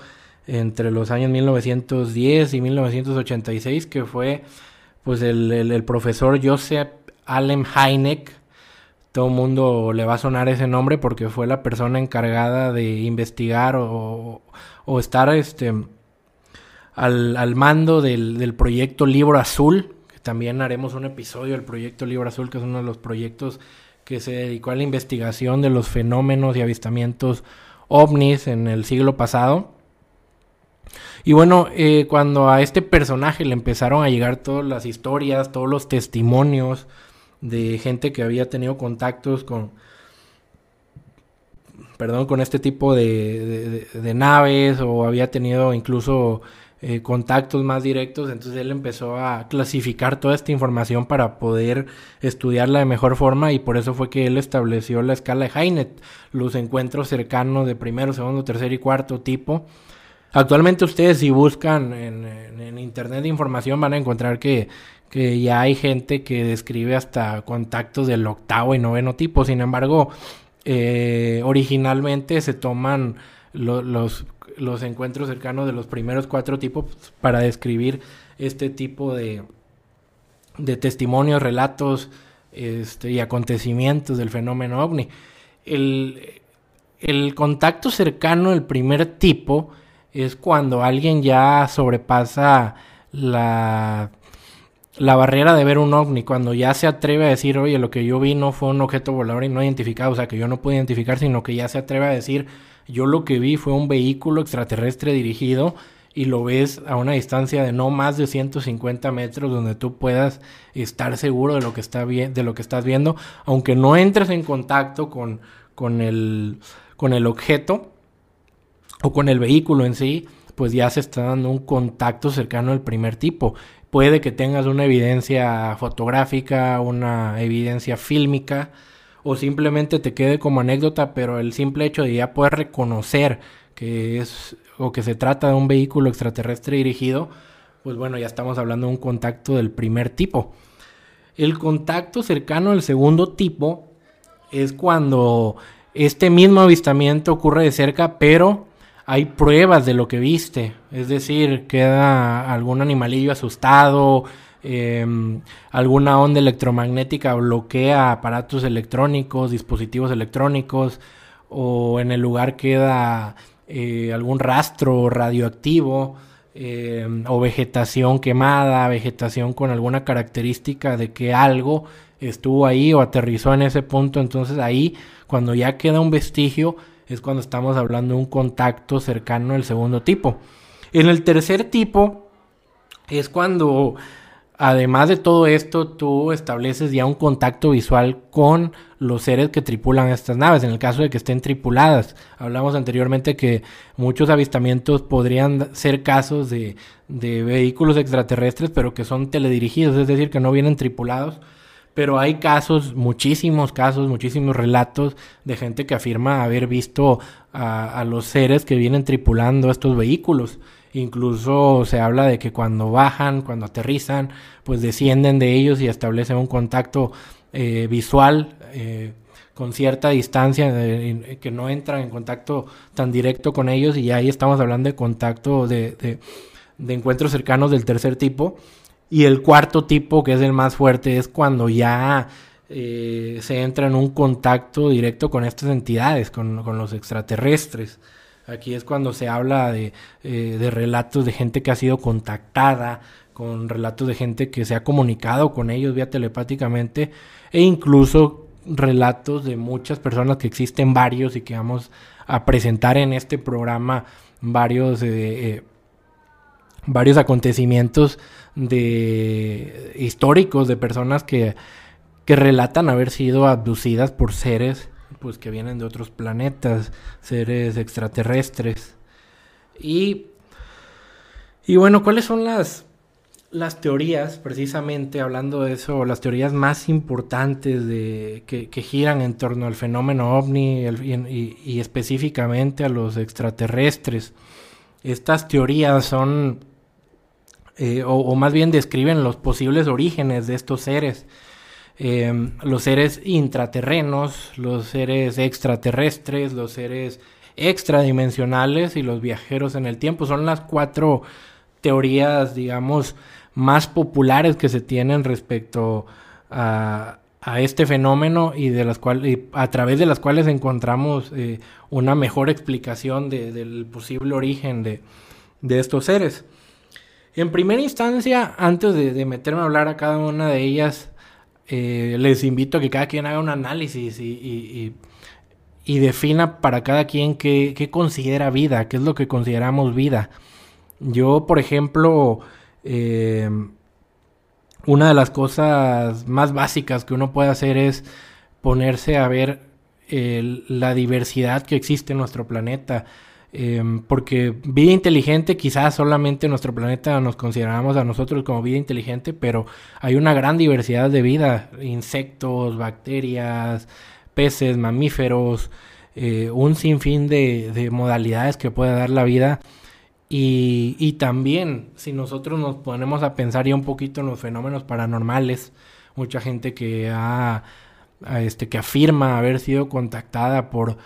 entre los años 1910 y 1986 que fue pues el, profesor Joseph Allen Hynek, todo el mundo le va a sonar ese nombre porque fue la persona encargada de investigar o, estar este, al, mando del, proyecto Libro Azul, también haremos un episodio del proyecto Libro Azul, que es uno de los proyectos que se dedicó a la investigación de los fenómenos y avistamientos ovnis en el siglo pasado. Y bueno, eh, cuando a este personaje le empezaron a llegar todas las historias, todos los testimonios de gente que había tenido contactos con, perdón, con este tipo de, naves o había tenido incluso eh, contactos más directos, entonces él empezó a clasificar toda esta información para poder estudiarla de mejor forma y por eso fue que él estableció la escala de Heinet, los encuentros cercanos de primero, segundo, tercer y cuarto tipo Actualmente ustedes si buscan en, internet información van a encontrar que, ya hay gente que describe hasta contactos del octavo y noveno tipo. Sin embargo, eh, originalmente se toman los, los encuentros cercanos de los primeros cuatro tipos para describir este tipo de, de testimonios, relatos este, y acontecimientos del fenómeno ovni. El, el contacto cercano del primer tipo es cuando alguien ya sobrepasa la, la barrera de ver un ovni, cuando ya se atreve a decir, oye, lo que yo vi no fue un objeto volador y no identificado, o sea, que yo no pude identificar, sino que ya se atreve a decir, yo lo que vi fue un vehículo extraterrestre dirigido y lo ves a una distancia de no más de 150 metros donde tú puedas estar seguro de lo que, está de lo que estás viendo, aunque no entres en contacto con, con, el, con el objeto, o con el vehículo en sí, pues ya se está dando un contacto cercano al primer tipo. Puede que tengas una evidencia fotográfica, una evidencia fílmica, o simplemente te quede como anécdota, pero el simple hecho de ya poder reconocer que es o que se trata de un vehículo extraterrestre dirigido, pues bueno, ya estamos hablando de un contacto del primer tipo. El contacto cercano al segundo tipo es cuando este mismo avistamiento ocurre de cerca, pero hay pruebas de lo que viste, es decir, queda algún animalillo asustado, em, alguna onda electromagnética bloquea aparatos electrónicos, dispositivos electrónicos, o en el lugar queda eh, algún rastro radioactivo, em, o vegetación quemada, vegetación con alguna característica de que algo estuvo ahí o aterrizó en ese punto, entonces ahí cuando ya queda un vestigio, es cuando estamos hablando de un contacto cercano al segundo tipo. En el tercer tipo es cuando, además de todo esto, tú estableces ya un contacto visual con los seres que tripulan estas naves, en el caso de que estén tripuladas. Hablamos anteriormente que muchos avistamientos podrían ser casos de, de vehículos extraterrestres, pero que son teledirigidos, es decir, que no vienen tripulados pero hay casos, muchísimos casos, muchísimos relatos de gente que afirma haber visto a, los seres que vienen tripulando estos vehículos. Incluso se habla de que cuando bajan, cuando aterrizan, pues descienden de ellos y establecen un contacto eh, visual eh, con cierta distancia, que no entran en contacto tan directo con ellos y ahí estamos hablando de contacto de, encuentros cercanos del tercer tipo. Y el cuarto tipo, que es el más fuerte, es cuando ya eh, se entra en un contacto directo con estas entidades, con, los extraterrestres. Aquí es cuando se habla de, eh, de, relatos de gente que ha sido contactada, con relatos de gente que se ha comunicado con ellos vía telepáticamente e incluso relatos de muchas personas que existen varios y que vamos a presentar en este programa varios eh, eh, varios acontecimientos de históricos de personas que, que relatan haber sido abducidas por seres pues que vienen de otros planetas, seres extraterrestres. Y y bueno, ¿cuáles son las las teorías, precisamente hablando de eso, las teorías más importantes de, que, giran en torno al fenómeno ovni y, específicamente a los extraterrestres. Estas teorías son, eh, o, más bien describen los posibles orígenes de estos seres. Em, los seres intraterrenos, los seres extraterrestres, los seres extradimensionales y los viajeros en el tiempo. Son las cuatro teorías, digamos, más populares que se tienen respecto a, este fenómeno y de las a través de las cuales encontramos eh, una mejor explicación del posible origen de, estos seres. En primera instancia, antes de, meterme a hablar a cada una de ellas, eh, les invito a que cada quien haga un análisis y, defina para cada quien qué, considera vida, qué es lo que consideramos vida. Yo, por ejemplo, eh, una de las cosas más básicas que uno puede hacer es ponerse a ver la diversidad que existe en nuestro planeta. Eh, porque vida inteligente, quizás solamente en nuestro planeta nos consideramos a nosotros como vida inteligente, pero hay una gran diversidad de vida, insectos, bacterias, peces, mamíferos, eh, un sinfín de, de modalidades que puede dar la vida. Y, también, si nosotros nos ponemos a pensar ya un poquito en los fenómenos paranormales, mucha gente que ha, este, que afirma haber sido contactada por,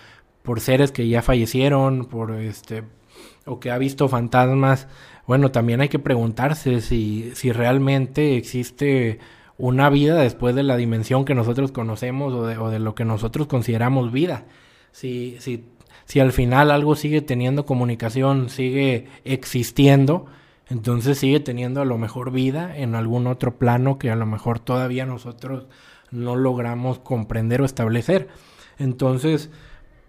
por seres que ya fallecieron, por este, o que ha visto fantasmas, bueno, también hay que preguntarse si, si realmente existe una vida después de la dimensión que nosotros conocemos o de, o de lo que nosotros consideramos vida. Si, si si al final algo sigue teniendo comunicación, sigue existiendo, entonces sigue teniendo a lo mejor vida en algún otro plano que a lo mejor todavía nosotros no logramos comprender o establecer. Entonces,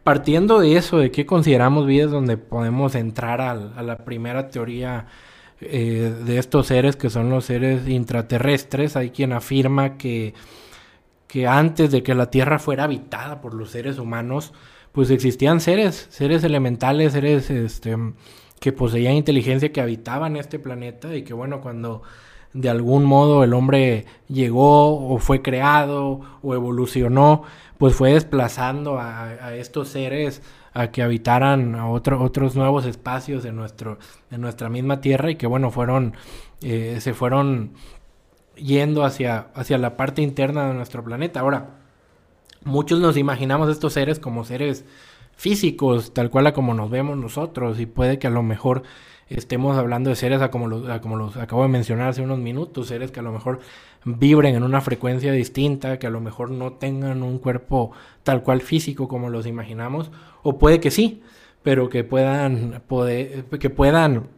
partiendo de eso, de qué consideramos vida, es donde podemos entrar a, la primera teoría eh, de estos seres que son los seres intraterrestres. Hay quien afirma que, que antes de que la Tierra fuera habitada por los seres humanos, pues existían seres, seres elementales, seres este, que poseían inteligencia, que habitaban este planeta y que bueno, cuando de algún modo el hombre llegó o fue creado o evolucionó, pues fue desplazando a, estos seres a que habitaran a otros nuevos espacios de, nuestro, de nuestra misma tierra y que bueno, fueron, eh, se fueron yendo hacia, hacia la parte interna de nuestro planeta. Ahora, muchos nos imaginamos estos seres como seres físicos, tal cual a como nos vemos nosotros, y puede que a lo mejor estemos hablando de seres a como, los, como los acabo de mencionar hace unos minutos, seres que a lo mejor vibren en una frecuencia distinta, que a lo mejor no tengan un cuerpo tal cual físico como los imaginamos, o puede que sí, pero que puedan, poder, que puedan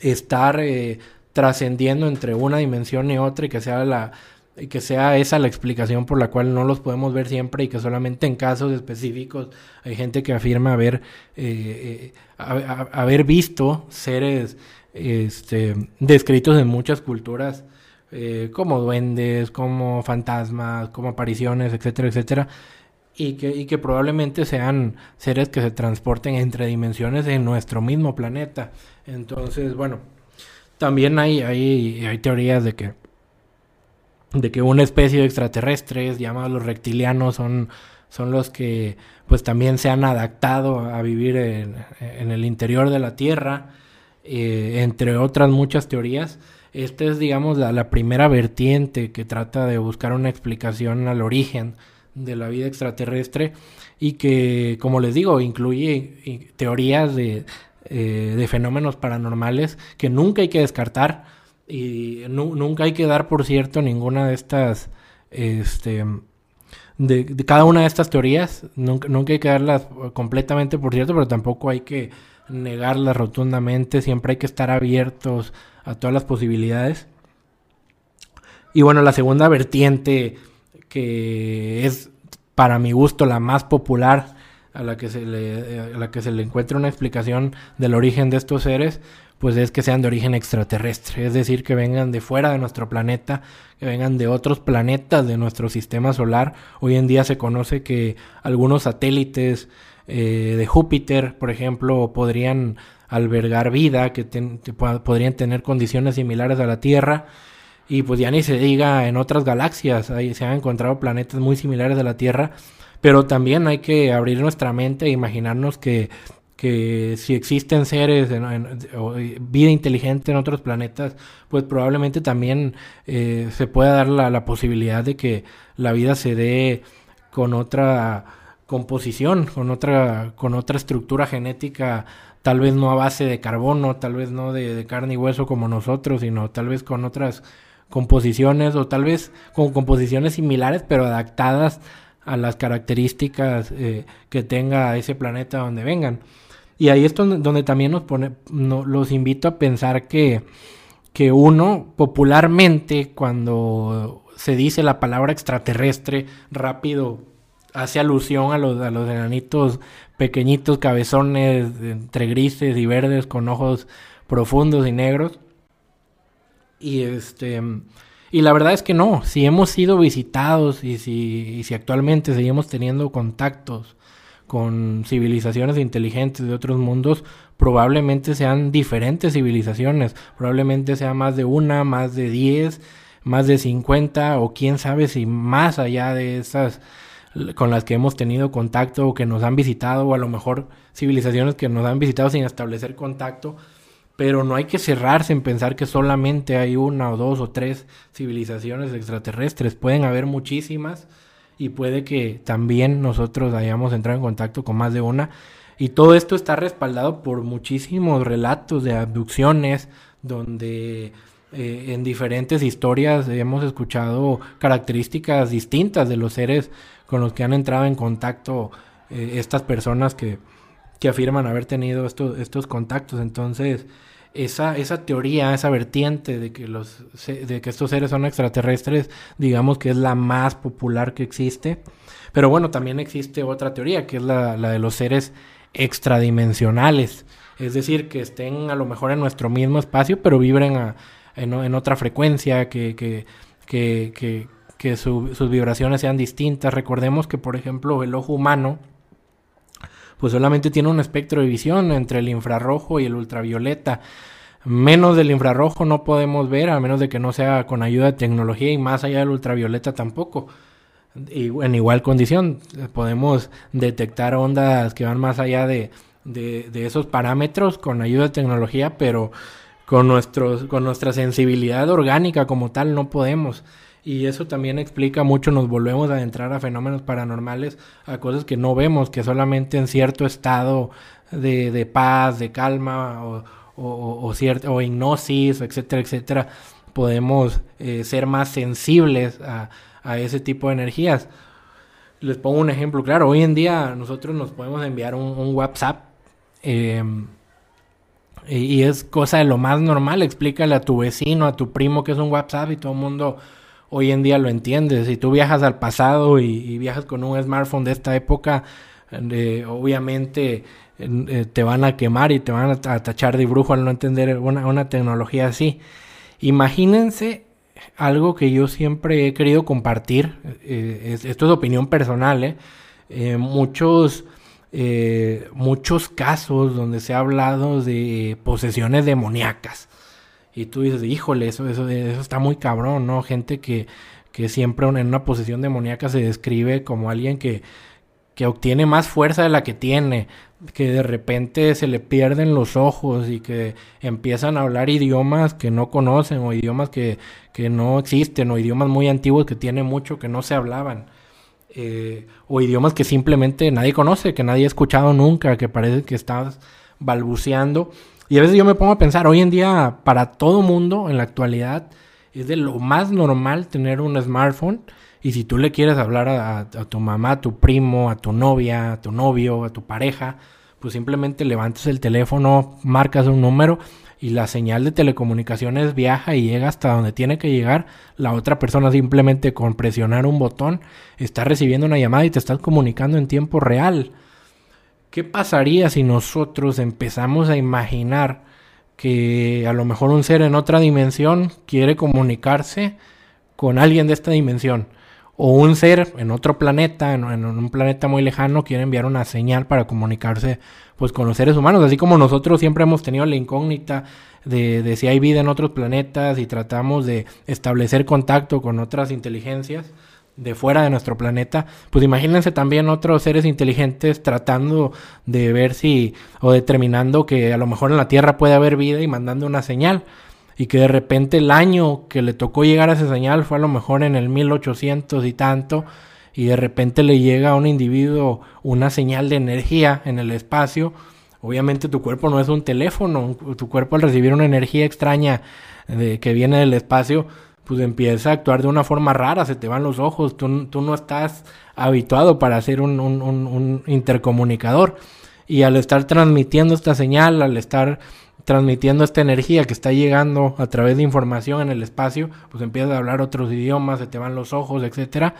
estar eh, trascendiendo entre una dimensión y otra y que sea la, y que sea esa la explicación por la cual no los podemos ver siempre y que solamente en casos específicos hay gente que afirma haber, eh, eh, haber visto seres este, descritos en muchas culturas eh, como duendes, como fantasmas, como apariciones, etcétera, etcétera. Y que, y que probablemente sean seres que se transporten entre dimensiones en nuestro mismo planeta. Entonces, bueno, también hay, hay, hay teorías de que de que una especie de extraterrestres llamados los reptilianos son, son los que pues también se han adaptado a vivir en, el interior de la Tierra, eh, entre otras muchas teorías. Esta es, digamos, la, primera vertiente que trata de buscar una explicación al origen de la vida extraterrestre y que, como les digo, incluye teorías de, eh, de fenómenos paranormales que nunca hay que descartar y nunca hay que dar por cierto ninguna de estas, este, de, cada una de estas teorías, nunca, nunca hay que darlas completamente por cierto, pero tampoco hay que negarlas rotundamente, siempre hay que estar abiertos a todas las posibilidades. Y bueno, la segunda vertiente que es para mi gusto la más popular a la que se le, a la que se le encuentra una explicación del origen de estos seres, pues es que sean de origen extraterrestre, es decir, que vengan de fuera de nuestro planeta, que vengan de otros planetas de nuestro sistema solar. Hoy en día se conoce que algunos satélites eh, de Júpiter, por ejemplo, podrían albergar vida, que, podrían tener condiciones similares a la Tierra. Y pues ya ni se diga en otras galaxias, ahí se han encontrado planetas muy similares a la Tierra, pero también hay que abrir nuestra mente e imaginarnos que, que si existen seres o vida inteligente en otros planetas, pues probablemente también eh, se pueda dar la, la posibilidad de que la vida se dé con otra composición, con otra, con otra estructura genética tal vez no a base de carbono, tal vez no de, carne y hueso como nosotros, sino tal vez con otras composiciones o tal vez con composiciones similares pero adaptadas a las características eh, que tenga ese planeta donde vengan. Y ahí es donde, también nos pone, los invito a pensar que, que uno popularmente cuando se dice la palabra extraterrestre rápido hace alusión a los, a los enanitos pequeñitos, cabezones, entre grises y verdes, con ojos profundos y negros. Y este. Y la verdad es que no, si hemos sido visitados y si, y si actualmente seguimos teniendo contactos con civilizaciones inteligentes de otros mundos, probablemente sean diferentes civilizaciones, probablemente sea más de una, más de diez, más de cincuenta o quién sabe si más allá de esas con las que hemos tenido contacto o que nos han visitado o a lo mejor civilizaciones que nos han visitado sin establecer contacto, pero no hay que cerrarse en pensar que solamente hay una o dos o tres civilizaciones extraterrestres, pueden haber muchísimas y puede que también nosotros hayamos entrado en contacto con más de una y todo esto está respaldado por muchísimos relatos de abducciones donde eh, en diferentes historias hemos escuchado características distintas de los seres con los que han entrado en contacto eh, estas personas que, que, afirman haber tenido estos, estos contactos. Entonces, esa, esa teoría, esa vertiente de que, los, de que estos seres son extraterrestres, digamos que es la más popular que existe. Pero bueno, también existe otra teoría, que es la, la de los seres extradimensionales. Es decir, que estén a lo mejor en nuestro mismo espacio, pero vibren en, en, otra frecuencia, que, que, que, que sus vibraciones sean distintas. Recordemos que, por ejemplo, el ojo humano, pues solamente tiene un espectro de visión entre el infrarrojo y el ultravioleta. Menos del infrarrojo no podemos ver, a menos de que no sea con ayuda de tecnología y más allá del ultravioleta tampoco. Y en igual condición, podemos detectar ondas que van más allá de, de, esos parámetros con ayuda de tecnología, pero con, nuestros, con nuestra sensibilidad orgánica como tal no podemos. Y eso también explica mucho, nos volvemos a adentrar a fenómenos paranormales, a cosas que no vemos, que solamente en cierto estado de, de paz, de calma o, o, o, o hipnosis, etcétera, etcétera, podemos eh, ser más sensibles a, a, ese tipo de energías. Les pongo un ejemplo claro, hoy en día nosotros nos podemos enviar un, WhatsApp y, y es cosa de lo más normal, explícale a tu vecino, a tu primo que es un WhatsApp y todo el mundo hoy en día lo entiendes. Si tú viajas al pasado y, viajas con un smartphone de esta época, eh, obviamente eh, te van a quemar y te van a, tachar de brujo al no entender una, tecnología así. Imagínense algo que yo siempre he querido compartir, eh, esto es opinión personal, muchos, muchos casos donde se ha hablado de posesiones demoníacas. Y tú dices, híjole, eso, eso, eso está muy cabrón, ¿no? Gente que, que siempre en una posición demoníaca se describe como alguien que, que obtiene más fuerza de la que tiene, que de repente se le pierden los ojos y que empiezan a hablar idiomas que no conocen o idiomas que, que no existen o idiomas muy antiguos que tienen mucho que no se hablaban. eh, o idiomas que simplemente nadie conoce, que nadie ha escuchado nunca, que parece que estás balbuceando. Y a veces yo me pongo a pensar, hoy en día para todo mundo en la actualidad es de lo más normal tener un smartphone y si tú le quieres hablar a, tu mamá, a tu primo, a tu novia, a tu novio, a tu pareja, pues simplemente levantes el teléfono, marcas un número y la señal de telecomunicaciones viaja y llega hasta donde tiene que llegar. La otra persona simplemente con presionar un botón está recibiendo una llamada y te estás comunicando en tiempo real. ¿Qué pasaría si nosotros empezamos a imaginar que a lo mejor un ser en otra dimensión quiere comunicarse con alguien de esta dimensión? o un ser en otro planeta, en, un planeta muy lejano, quiere enviar una señal para comunicarse pues con los seres humanos, así como nosotros siempre hemos tenido la incógnita de, de si hay vida en otros planetas y tratamos de establecer contacto con otras inteligencias de fuera de nuestro planeta, pues imagínense también otros seres inteligentes tratando de ver si o determinando que a lo mejor en la Tierra puede haber vida y mandando una señal y que de repente el año que le tocó llegar a esa señal fue a lo mejor en el 1800 y tanto, y de repente le llega a un individuo una señal de energía en el espacio, obviamente tu cuerpo no es un teléfono, tu cuerpo al recibir una energía extraña de, que viene del espacio, pues empieza a actuar de una forma rara, se te van los ojos, tú, no estás habituado para ser un, un intercomunicador. Y al estar transmitiendo esta señal, al estar transmitiendo esta energía que está llegando a través de información en el espacio, pues empiezas a hablar otros idiomas, se te van los ojos, etcétera.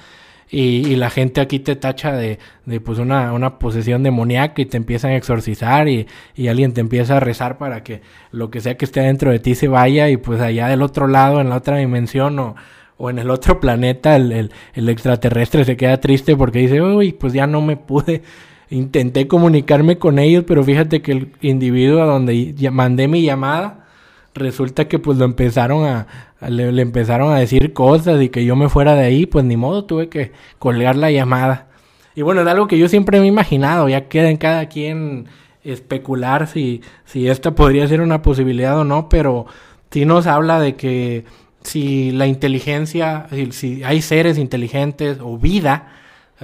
Y, la gente aquí te tacha de, de pues una, una, posesión demoníaca y te empiezan a exorcizar y, y, alguien te empieza a rezar para que lo que sea que esté dentro de ti se vaya y pues allá del otro lado, en la otra dimensión o, o en el otro planeta, el, el, el extraterrestre se queda triste porque dice, uy, pues ya no me pude intenté comunicarme con ellos, pero fíjate que el individuo a donde mandé mi llamada, resulta que pues lo empezaron a, le, empezaron a decir cosas y que yo me fuera de ahí, pues ni modo, tuve que colgar la llamada. Y bueno, es algo que yo siempre me he imaginado, ya queda en cada quien especular si, si esta podría ser una posibilidad o no, pero sí nos habla de que si la inteligencia, si hay seres inteligentes o vida,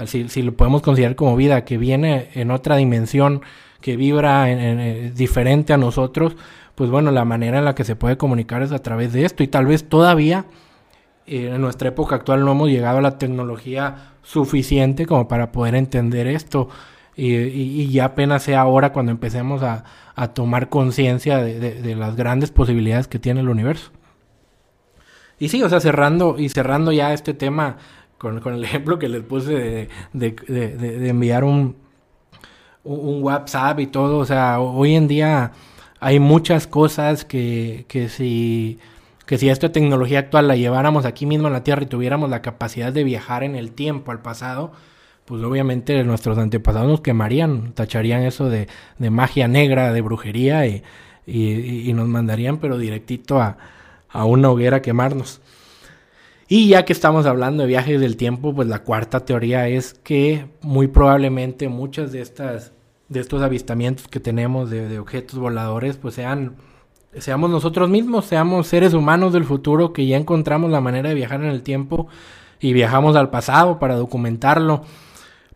si, lo podemos considerar como vida, que viene en otra dimensión, que vibra en, diferente a nosotros, pues bueno, la manera en la que se puede comunicar es a través de esto y tal vez todavía eh, en nuestra época actual no hemos llegado a la tecnología suficiente como para poder entender esto y, ya apenas sea ahora cuando empecemos a, tomar conciencia de, de, las grandes posibilidades que tiene el universo. Y sí, o sea, cerrando y cerrando ya este tema con, el ejemplo que les puse de, enviar un, un, WhatsApp y todo. O sea, hoy en día hay muchas cosas que, que si que si esta tecnología actual la lleváramos aquí mismo en la Tierra y tuviéramos la capacidad de viajar en el tiempo al pasado, pues obviamente nuestros antepasados nos quemarían, tacharían eso de, magia negra, de brujería y, y, nos mandarían pero directito a, a una hoguera a quemarnos. Y ya que estamos hablando de viajes del tiempo, pues la cuarta teoría es que muy probablemente muchas de estas de estos avistamientos que tenemos de, objetos voladores, pues sean seamos nosotros mismos, seamos seres humanos del futuro que ya encontramos la manera de viajar en el tiempo y viajamos al pasado para documentarlo.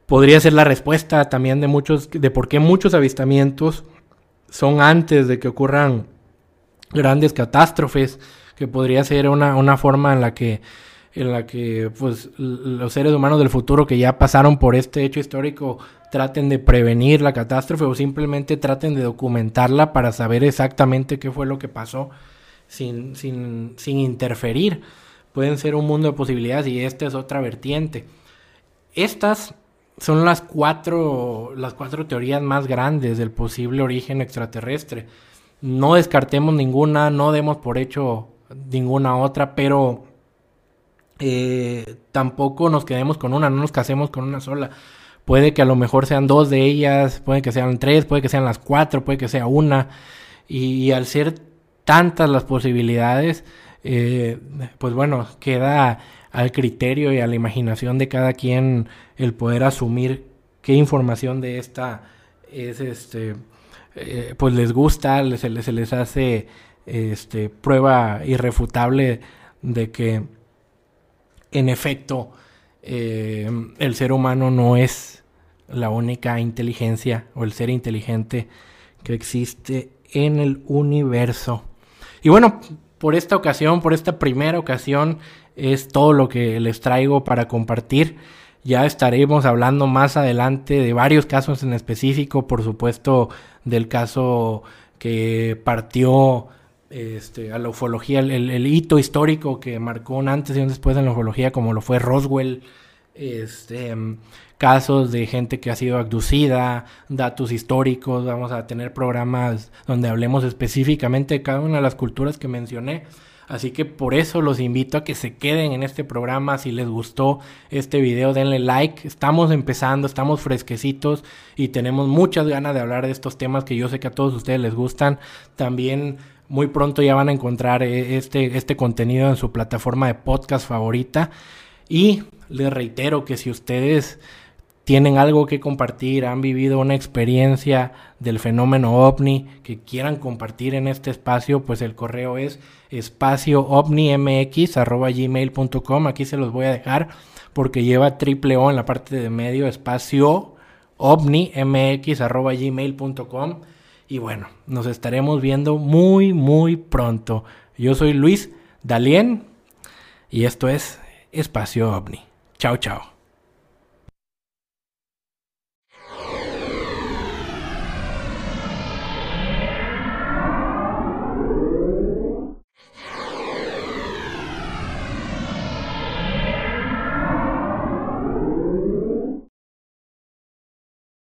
Podría ser la respuesta también de muchos de por qué muchos avistamientos son antes de que ocurran grandes catástrofes que podría ser una, una forma en la que en la que pues los seres humanos del futuro que ya pasaron por este hecho histórico traten de prevenir la catástrofe o simplemente traten de documentarla para saber exactamente qué fue lo que pasó sin, sin, sin interferir. Pueden ser un mundo de posibilidades y esta es otra vertiente. Estas son las cuatro, las cuatro teorías más grandes del posible origen extraterrestre. No descartemos ninguna, no demos por hecho ninguna otra, pero eh, tampoco nos quedemos con una, no nos casemos con una sola. Puede que a lo mejor sean dos de ellas, puede que sean tres, puede que sean las cuatro, puede que sea una. Y, al ser tantas las posibilidades, eh, pues bueno, queda al criterio y a la imaginación de cada quien el poder asumir qué información de esta es este eh, pues les gusta, se les, se les hace este, prueba irrefutable de que en efecto eh, el ser humano no es la única inteligencia o el ser inteligente que existe en el universo. Y bueno, por esta ocasión, por esta primera ocasión, es todo lo que les traigo para compartir. Ya estaremos hablando más adelante de varios casos en específico, por supuesto del caso que partió este, a la ufología, el, hito histórico que marcó un antes y un después en la ufología, como lo fue Roswell, este, casos de gente que ha sido abducida, datos históricos, vamos a tener programas donde hablemos específicamente de cada una de las culturas que mencioné. Así que por eso los invito a que se queden en este programa. Si les gustó este video, denle like. Estamos empezando, estamos fresquecitos y tenemos muchas ganas de hablar de estos temas que yo sé que a todos ustedes les gustan. También muy pronto ya van a encontrar eh, este, este contenido en su plataforma de podcast favorita. Y les reitero que si ustedes tienen algo que compartir, han vivido una experiencia del fenómeno ovni que quieran compartir en este espacio, pues el correo es espacioovnimx.gmail.com. Aquí se los voy a dejar porque lleva triple O en la parte de medio, espacio ovnimx.gmail.com. Y bueno, nos estaremos viendo muy, muy pronto. Yo soy Luis Dalien y esto es Espacio OVNI. Chao, chao.